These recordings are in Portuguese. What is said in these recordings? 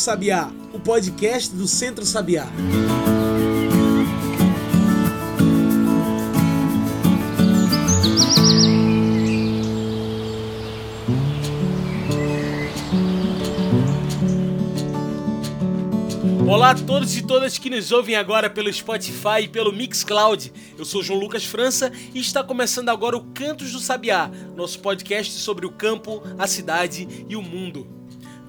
Sabiá, o podcast do Centro Sabiá. Olá a todos e todas que nos ouvem agora pelo Spotify e pelo Mixcloud. Eu sou João Lucas França e está começando agora o Cantos do Sabiá, nosso podcast sobre o campo, a cidade e o mundo.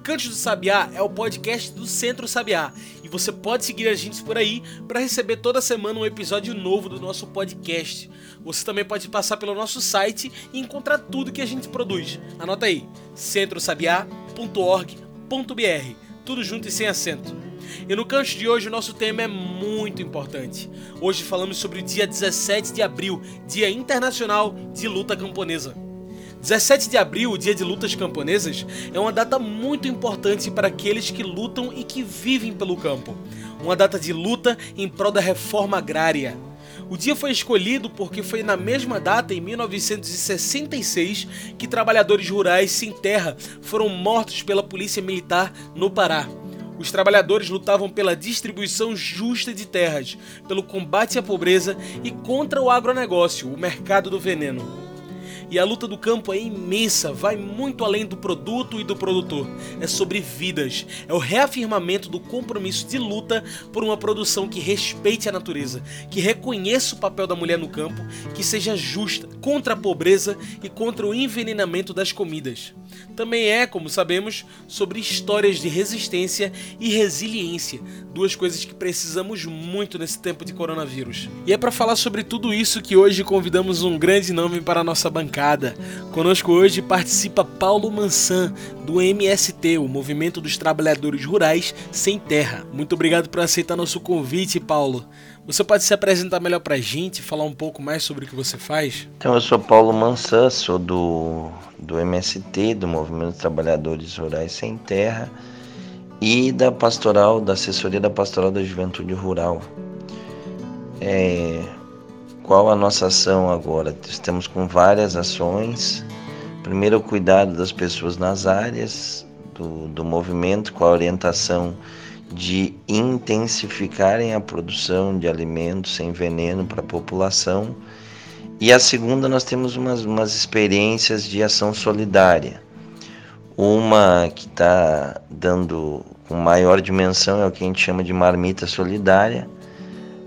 Cantos do Sabiá é o podcast do Centro Sabiá e você pode seguir a gente por aí para receber toda semana um episódio novo do nosso podcast. Você também pode passar pelo nosso site e encontrar tudo que a gente produz. Anota aí: centrosabiá.org.br, tudo junto e sem acento. E no canto de hoje o nosso tema é muito importante. Hoje falamos sobre o dia 17 de abril, Dia Internacional de Luta Camponesa. 17 de abril, o Dia de Lutas Camponesas, é uma data muito importante para aqueles que lutam e que vivem pelo campo. Uma data de luta em prol da reforma agrária. O dia foi escolhido porque foi na mesma data, em 1966, que trabalhadores rurais sem terra foram mortos pela polícia militar no Pará. Os trabalhadores lutavam pela distribuição justa de terras, pelo combate à pobreza e contra o agronegócio, o mercado do veneno. E a luta do campo é imensa, vai muito além do produto e do produtor. É sobre vidas, é o reafirmamento do compromisso de luta por uma produção que respeite a natureza, que reconheça o papel da mulher no campo, que seja justa, contra a pobreza e contra o envenenamento das comidas. Também é, como sabemos, sobre histórias de resistência e resiliência, duas coisas que precisamos muito nesse tempo de coronavírus. E é para falar sobre tudo isso que hoje convidamos um grande nome para a nossa bancada Conosco hoje participa Paulo Mansan, do MST, o Movimento dos Trabalhadores Rurais Sem Terra. Muito obrigado por aceitar nosso convite, Paulo. Você pode se apresentar melhor para a gente, falar um pouco mais sobre o que você faz? Então, eu sou Paulo Mansan, sou do, do MST, do Movimento dos Trabalhadores Rurais Sem Terra, e da pastoral, da assessoria da pastoral da juventude rural. É, qual a nossa ação agora? Estamos com várias ações. Primeiro, o cuidado das pessoas nas áreas do, do movimento, com a orientação de intensificarem a produção de alimentos sem veneno para a população. E a segunda, nós temos umas, umas experiências de ação solidária. Uma que está dando com maior dimensão é o que a gente chama de marmita solidária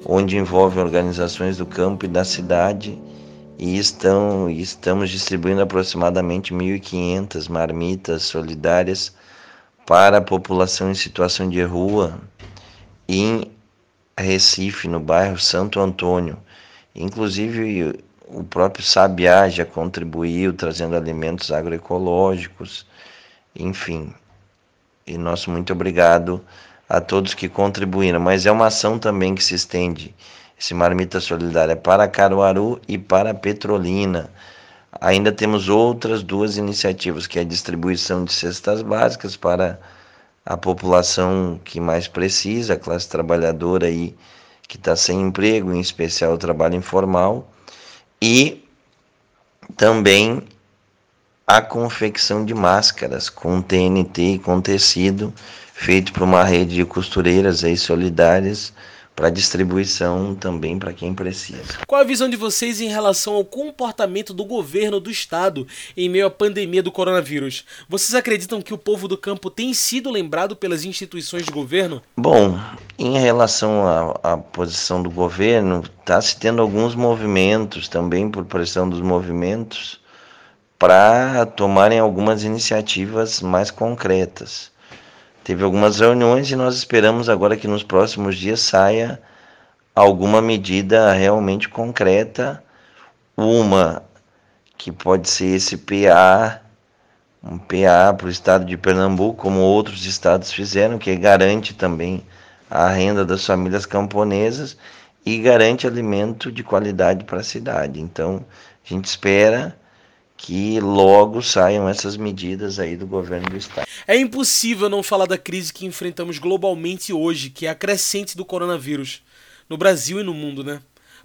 onde envolve organizações do campo e da cidade e estão estamos distribuindo aproximadamente 1.500 marmitas solidárias para a população em situação de rua em Recife, no bairro Santo Antônio. Inclusive o próprio Sabiá já contribuiu trazendo alimentos agroecológicos, enfim. E nosso muito obrigado a todos que contribuíram, mas é uma ação também que se estende, esse Marmita Solidária, para Caruaru e para Petrolina. Ainda temos outras duas iniciativas, que é a distribuição de cestas básicas para a população que mais precisa, a classe trabalhadora aí que está sem emprego, em especial o trabalho informal, e também a confecção de máscaras com TNT e com tecido feito por uma rede de costureiras aí solidárias para distribuição também para quem precisa. Qual a visão de vocês em relação ao comportamento do governo do estado em meio à pandemia do coronavírus? Vocês acreditam que o povo do campo tem sido lembrado pelas instituições de governo? Bom, em relação à, à posição do governo, está se tendo alguns movimentos também por pressão dos movimentos para tomarem algumas iniciativas mais concretas teve algumas reuniões e nós esperamos agora que nos próximos dias saia alguma medida realmente concreta, uma que pode ser esse PA, um PA para o estado de Pernambuco, como outros estados fizeram, que garante também a renda das famílias camponesas e garante alimento de qualidade para a cidade. Então, a gente espera que logo saiam essas medidas aí do governo do estado. É impossível não falar da crise que enfrentamos globalmente hoje, que é a crescente do coronavírus, no Brasil e no mundo, né?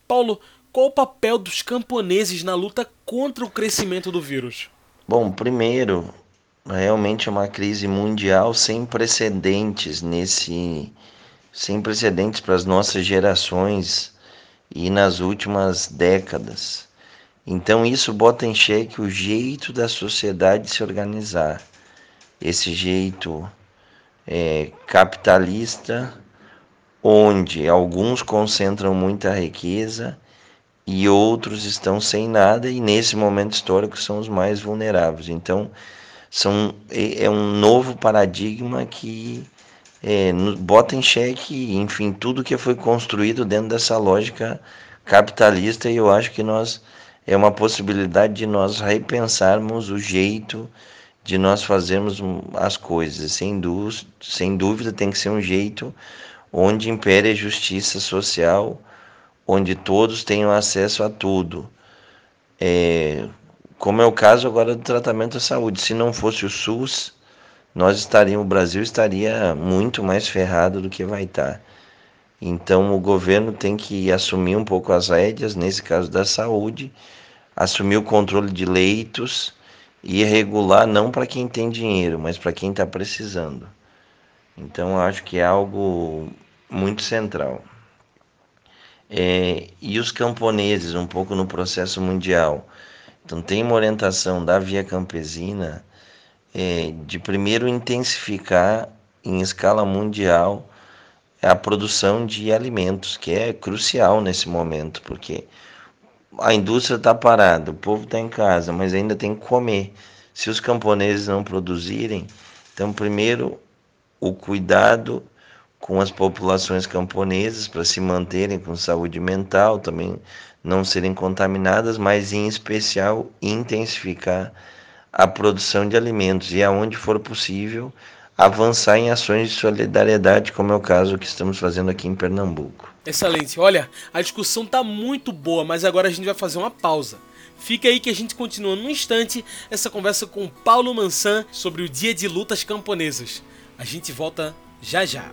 Paulo, qual o papel dos camponeses na luta contra o crescimento do vírus? Bom, primeiro, realmente uma crise mundial sem precedentes nesse sem precedentes para as nossas gerações e nas últimas décadas. Então isso bota em xeque o jeito da sociedade se organizar, esse jeito é, capitalista, onde alguns concentram muita riqueza e outros estão sem nada e nesse momento histórico são os mais vulneráveis. Então são é, é um novo paradigma que é, bota em xeque, enfim, tudo que foi construído dentro dessa lógica capitalista e eu acho que nós é uma possibilidade de nós repensarmos o jeito de nós fazermos as coisas. Sem, dú sem dúvida tem que ser um jeito onde impere a justiça social, onde todos tenham acesso a tudo. É, como é o caso agora do tratamento da saúde. Se não fosse o SUS, nós estaríamos, o Brasil estaria muito mais ferrado do que vai estar. Então o governo tem que assumir um pouco as rédeas, nesse caso da saúde, assumir o controle de leitos e regular não para quem tem dinheiro, mas para quem está precisando. Então eu acho que é algo muito central. É, e os camponeses, um pouco no processo mundial. Então tem uma orientação da Via Campesina é, de primeiro intensificar em escala mundial a produção de alimentos, que é crucial nesse momento, porque a indústria está parada, o povo está em casa, mas ainda tem que comer. Se os camponeses não produzirem, então primeiro o cuidado com as populações camponesas para se manterem com saúde mental, também não serem contaminadas, mas em especial intensificar a produção de alimentos e aonde for possível avançar em ações de solidariedade, como é o caso que estamos fazendo aqui em Pernambuco. Excelente. Olha, a discussão está muito boa, mas agora a gente vai fazer uma pausa. Fica aí que a gente continua num instante essa conversa com Paulo Mansan sobre o Dia de Lutas Camponesas. A gente volta já já.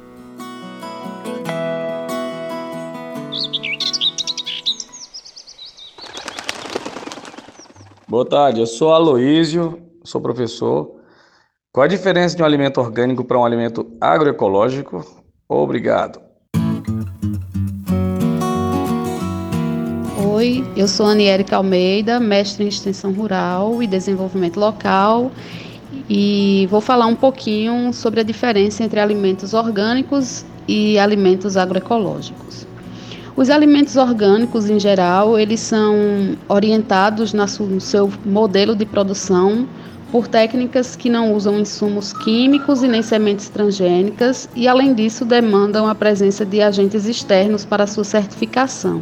Boa tarde, eu sou Aloísio, sou professor. Qual a diferença de um alimento orgânico para um alimento agroecológico? Obrigado. Oi, eu sou Aniérica Almeida, mestre em extensão rural e desenvolvimento local, e vou falar um pouquinho sobre a diferença entre alimentos orgânicos e alimentos agroecológicos. Os alimentos orgânicos, em geral, eles são orientados no seu modelo de produção por técnicas que não usam insumos químicos e nem sementes transgênicas e, além disso, demandam a presença de agentes externos para sua certificação.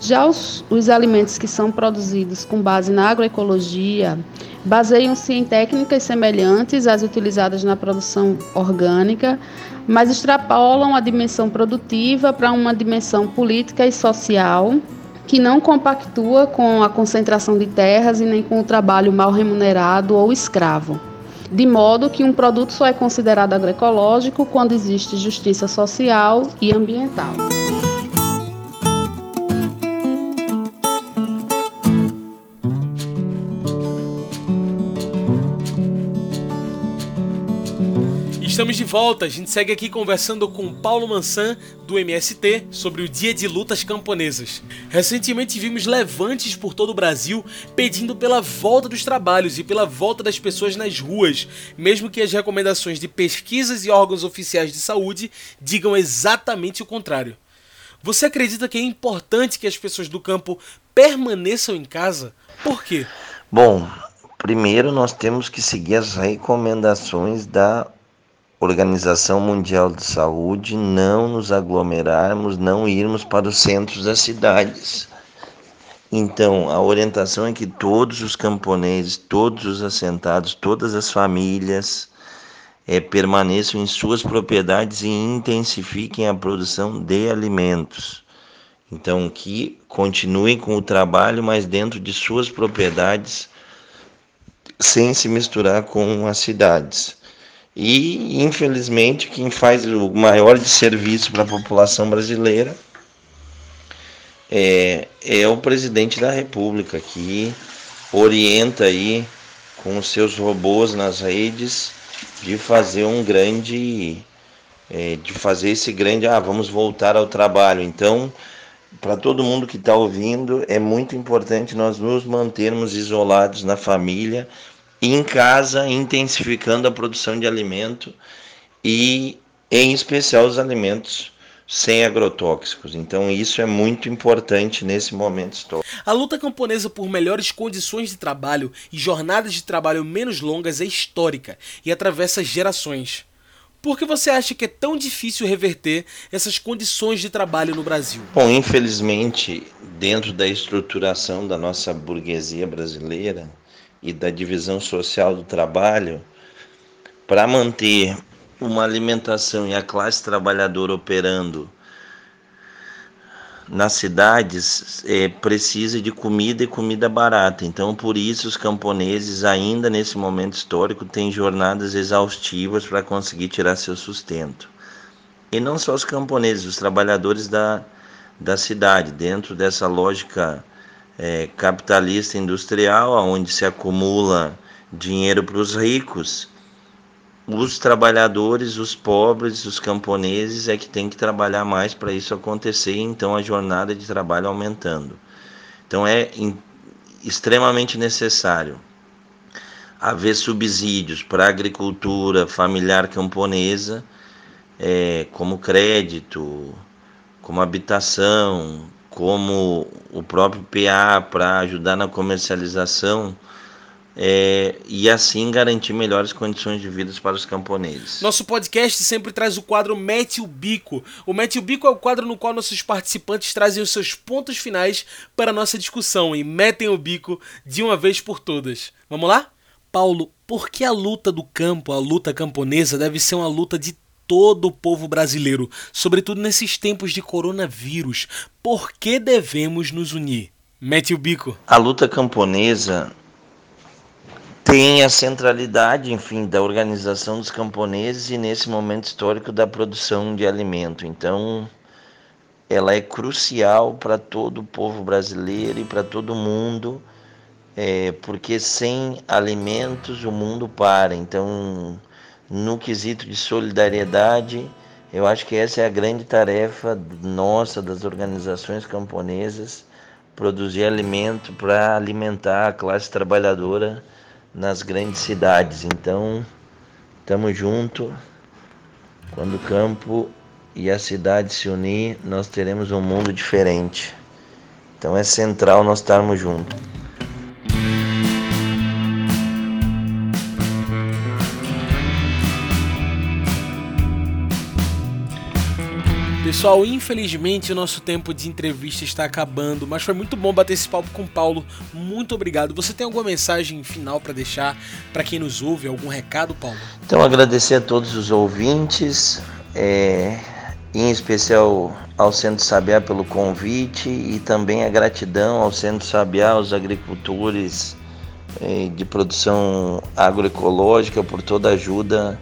Já os, os alimentos que são produzidos com base na agroecologia baseiam-se em técnicas semelhantes às utilizadas na produção orgânica, mas extrapolam a dimensão produtiva para uma dimensão política e social que não compactua com a concentração de terras e nem com o trabalho mal remunerado ou escravo. De modo que um produto só é considerado agroecológico quando existe justiça social e ambiental. Estamos de volta, a gente segue aqui conversando com Paulo Mansan, do MST, sobre o Dia de Lutas Camponesas. Recentemente vimos levantes por todo o Brasil pedindo pela volta dos trabalhos e pela volta das pessoas nas ruas, mesmo que as recomendações de pesquisas e órgãos oficiais de saúde digam exatamente o contrário. Você acredita que é importante que as pessoas do campo permaneçam em casa? Por quê? Bom, primeiro nós temos que seguir as recomendações da Organização Mundial de Saúde, não nos aglomerarmos, não irmos para os centros das cidades. Então, a orientação é que todos os camponeses, todos os assentados, todas as famílias é, permaneçam em suas propriedades e intensifiquem a produção de alimentos. Então, que continuem com o trabalho, mas dentro de suas propriedades, sem se misturar com as cidades. E, infelizmente, quem faz o maior de serviço para a população brasileira é, é o presidente da República, que orienta aí com os seus robôs nas redes de fazer um grande é, de fazer esse grande ah vamos voltar ao trabalho então para todo mundo que está ouvindo é muito importante nós nos mantermos isolados na família em casa intensificando a produção de alimento e em especial os alimentos sem agrotóxicos. Então isso é muito importante nesse momento histórico. A luta camponesa por melhores condições de trabalho e jornadas de trabalho menos longas é histórica e atravessa gerações. Por que você acha que é tão difícil reverter essas condições de trabalho no Brasil? Bom, infelizmente, dentro da estruturação da nossa burguesia brasileira e da divisão social do trabalho, para manter uma alimentação e a classe trabalhadora operando nas cidades é, precisa de comida e comida barata. Então, por isso, os camponeses, ainda nesse momento histórico, têm jornadas exaustivas para conseguir tirar seu sustento. E não só os camponeses, os trabalhadores da, da cidade, dentro dessa lógica é, capitalista industrial, onde se acumula dinheiro para os ricos os trabalhadores, os pobres, os camponeses é que tem que trabalhar mais para isso acontecer, então a jornada de trabalho aumentando. Então é extremamente necessário haver subsídios para a agricultura familiar camponesa, é, como crédito, como habitação, como o próprio PA para ajudar na comercialização é, e assim garantir melhores condições de vida para os camponeses. Nosso podcast sempre traz o quadro Mete o Bico. O Mete o Bico é o quadro no qual nossos participantes trazem os seus pontos finais para a nossa discussão e metem o bico de uma vez por todas. Vamos lá? Paulo, por que a luta do campo, a luta camponesa, deve ser uma luta de todo o povo brasileiro, sobretudo nesses tempos de coronavírus? Por que devemos nos unir? Mete o bico. A luta camponesa tem a centralidade, enfim, da organização dos camponeses e nesse momento histórico da produção de alimento. Então, ela é crucial para todo o povo brasileiro e para todo mundo, é, porque sem alimentos o mundo para. Então, no quesito de solidariedade, eu acho que essa é a grande tarefa nossa, das organizações camponesas, produzir alimento para alimentar a classe trabalhadora nas grandes cidades. Então, estamos junto. Quando o campo e a cidade se unir, nós teremos um mundo diferente. Então é central nós estarmos juntos. Pessoal, infelizmente o nosso tempo de entrevista está acabando, mas foi muito bom bater esse papo com o Paulo. Muito obrigado. Você tem alguma mensagem final para deixar para quem nos ouve? Algum recado, Paulo? Então, agradecer a todos os ouvintes, é, em especial ao Centro Sabiá pelo convite e também a gratidão ao Centro Sabiá, aos agricultores é, de produção agroecológica por toda a ajuda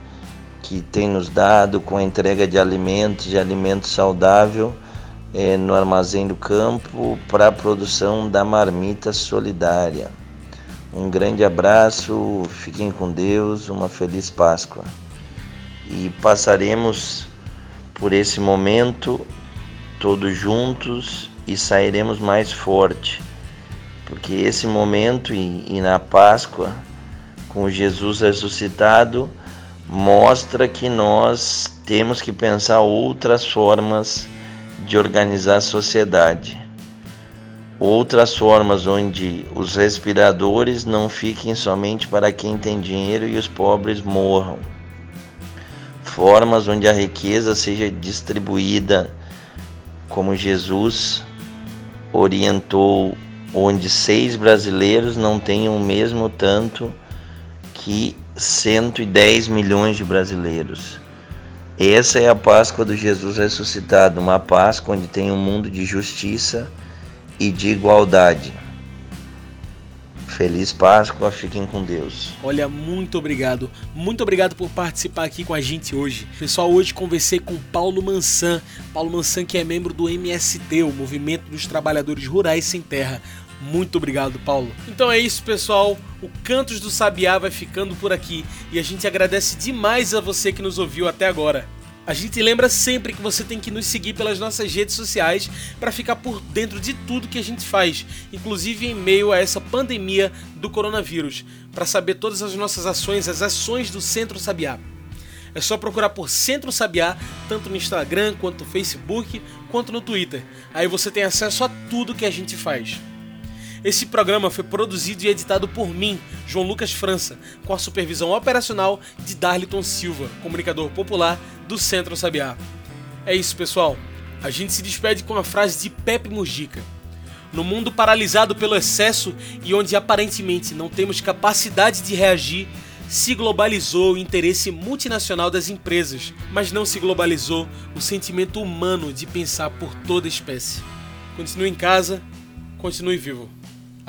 que tem nos dado com a entrega de alimentos, de alimento saudável é, no armazém do campo para a produção da marmita solidária. Um grande abraço, fiquem com Deus, uma feliz Páscoa. E passaremos por esse momento todos juntos e sairemos mais forte, porque esse momento e, e na Páscoa, com Jesus ressuscitado, mostra que nós temos que pensar outras formas de organizar a sociedade. Outras formas onde os respiradores não fiquem somente para quem tem dinheiro e os pobres morram. Formas onde a riqueza seja distribuída como Jesus orientou, onde seis brasileiros não tenham o mesmo tanto que 110 milhões de brasileiros. Essa é a Páscoa do Jesus ressuscitado, uma Páscoa onde tem um mundo de justiça e de igualdade. Feliz Páscoa, fiquem com Deus. Olha, muito obrigado. Muito obrigado por participar aqui com a gente hoje. Pessoal, hoje conversei com Paulo Mansan. Paulo Mansan que é membro do MST, o Movimento dos Trabalhadores Rurais Sem Terra. Muito obrigado, Paulo. Então é isso, pessoal. O Cantos do Sabiá vai ficando por aqui e a gente agradece demais a você que nos ouviu até agora. A gente lembra sempre que você tem que nos seguir pelas nossas redes sociais para ficar por dentro de tudo que a gente faz, inclusive em meio a essa pandemia do coronavírus, para saber todas as nossas ações, as ações do Centro Sabiá. É só procurar por Centro Sabiá, tanto no Instagram, quanto no Facebook, quanto no Twitter. Aí você tem acesso a tudo que a gente faz. Esse programa foi produzido e editado por mim, João Lucas França, com a supervisão operacional de Darliton Silva, comunicador popular do Centro Sabiá. É isso, pessoal. A gente se despede com a frase de Pepe Mujica. No mundo paralisado pelo excesso e onde aparentemente não temos capacidade de reagir, se globalizou o interesse multinacional das empresas, mas não se globalizou o sentimento humano de pensar por toda a espécie. Continue em casa, continue vivo.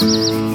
Música